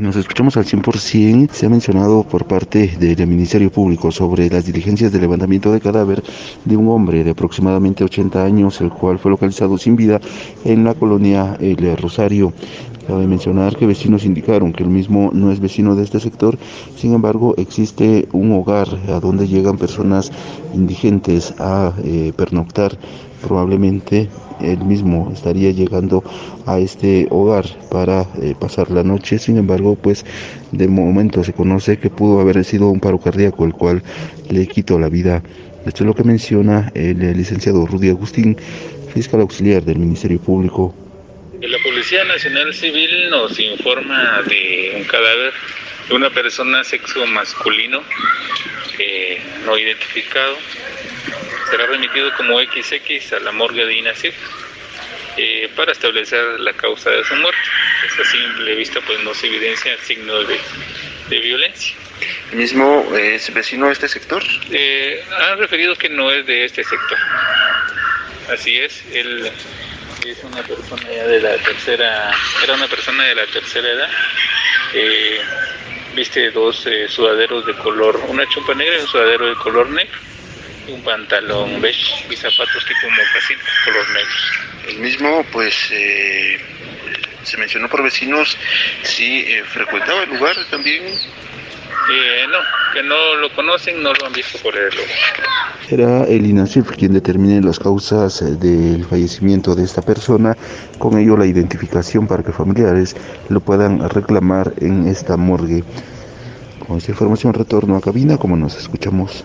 Nos escuchamos al 100%. Se ha mencionado por parte del Ministerio Público sobre las diligencias de levantamiento de cadáver de un hombre de aproximadamente 80 años, el cual fue localizado sin vida en la colonia El Rosario. Cabe mencionar que vecinos indicaron que el mismo no es vecino de este sector, sin embargo existe un hogar a donde llegan personas indigentes a eh, pernoctar. Probablemente él mismo estaría llegando a este hogar para eh, pasar la noche. Sin embargo, pues de momento se conoce que pudo haber sido un paro cardíaco, el cual le quitó la vida. Esto es lo que menciona el, licenciado Rudy Agustín, fiscal auxiliar del Ministerio Público. La Policía Nacional Civil nos informa de un cadáver de una persona sexo masculino eh, no identificado será remitido como XX a la morgue de INACIF eh, para establecer la causa de su muerte. Esa simple vista pues no se evidencia signos de, de violencia. ¿El mismo es vecino de este sector? Eh, han referido que no es de este sector. Así es, él es una persona ya de la tercera, era una persona de la tercera edad. Eh, viste dos eh, sudaderos de color, una chumpa negra y un sudadero de color negro un pantalón beige y zapatos tipo mocasín color negro. El mismo, pues, eh, se mencionó por vecinos si eh, frecuentaba el lugar también. Eh, no, que no lo conocen, no lo han visto por el lugar. Será el INACIF quien determine las causas del fallecimiento de esta persona, con ello la identificación para que familiares lo puedan reclamar en esta morgue. Con esta información retorno a cabina, como nos escuchamos.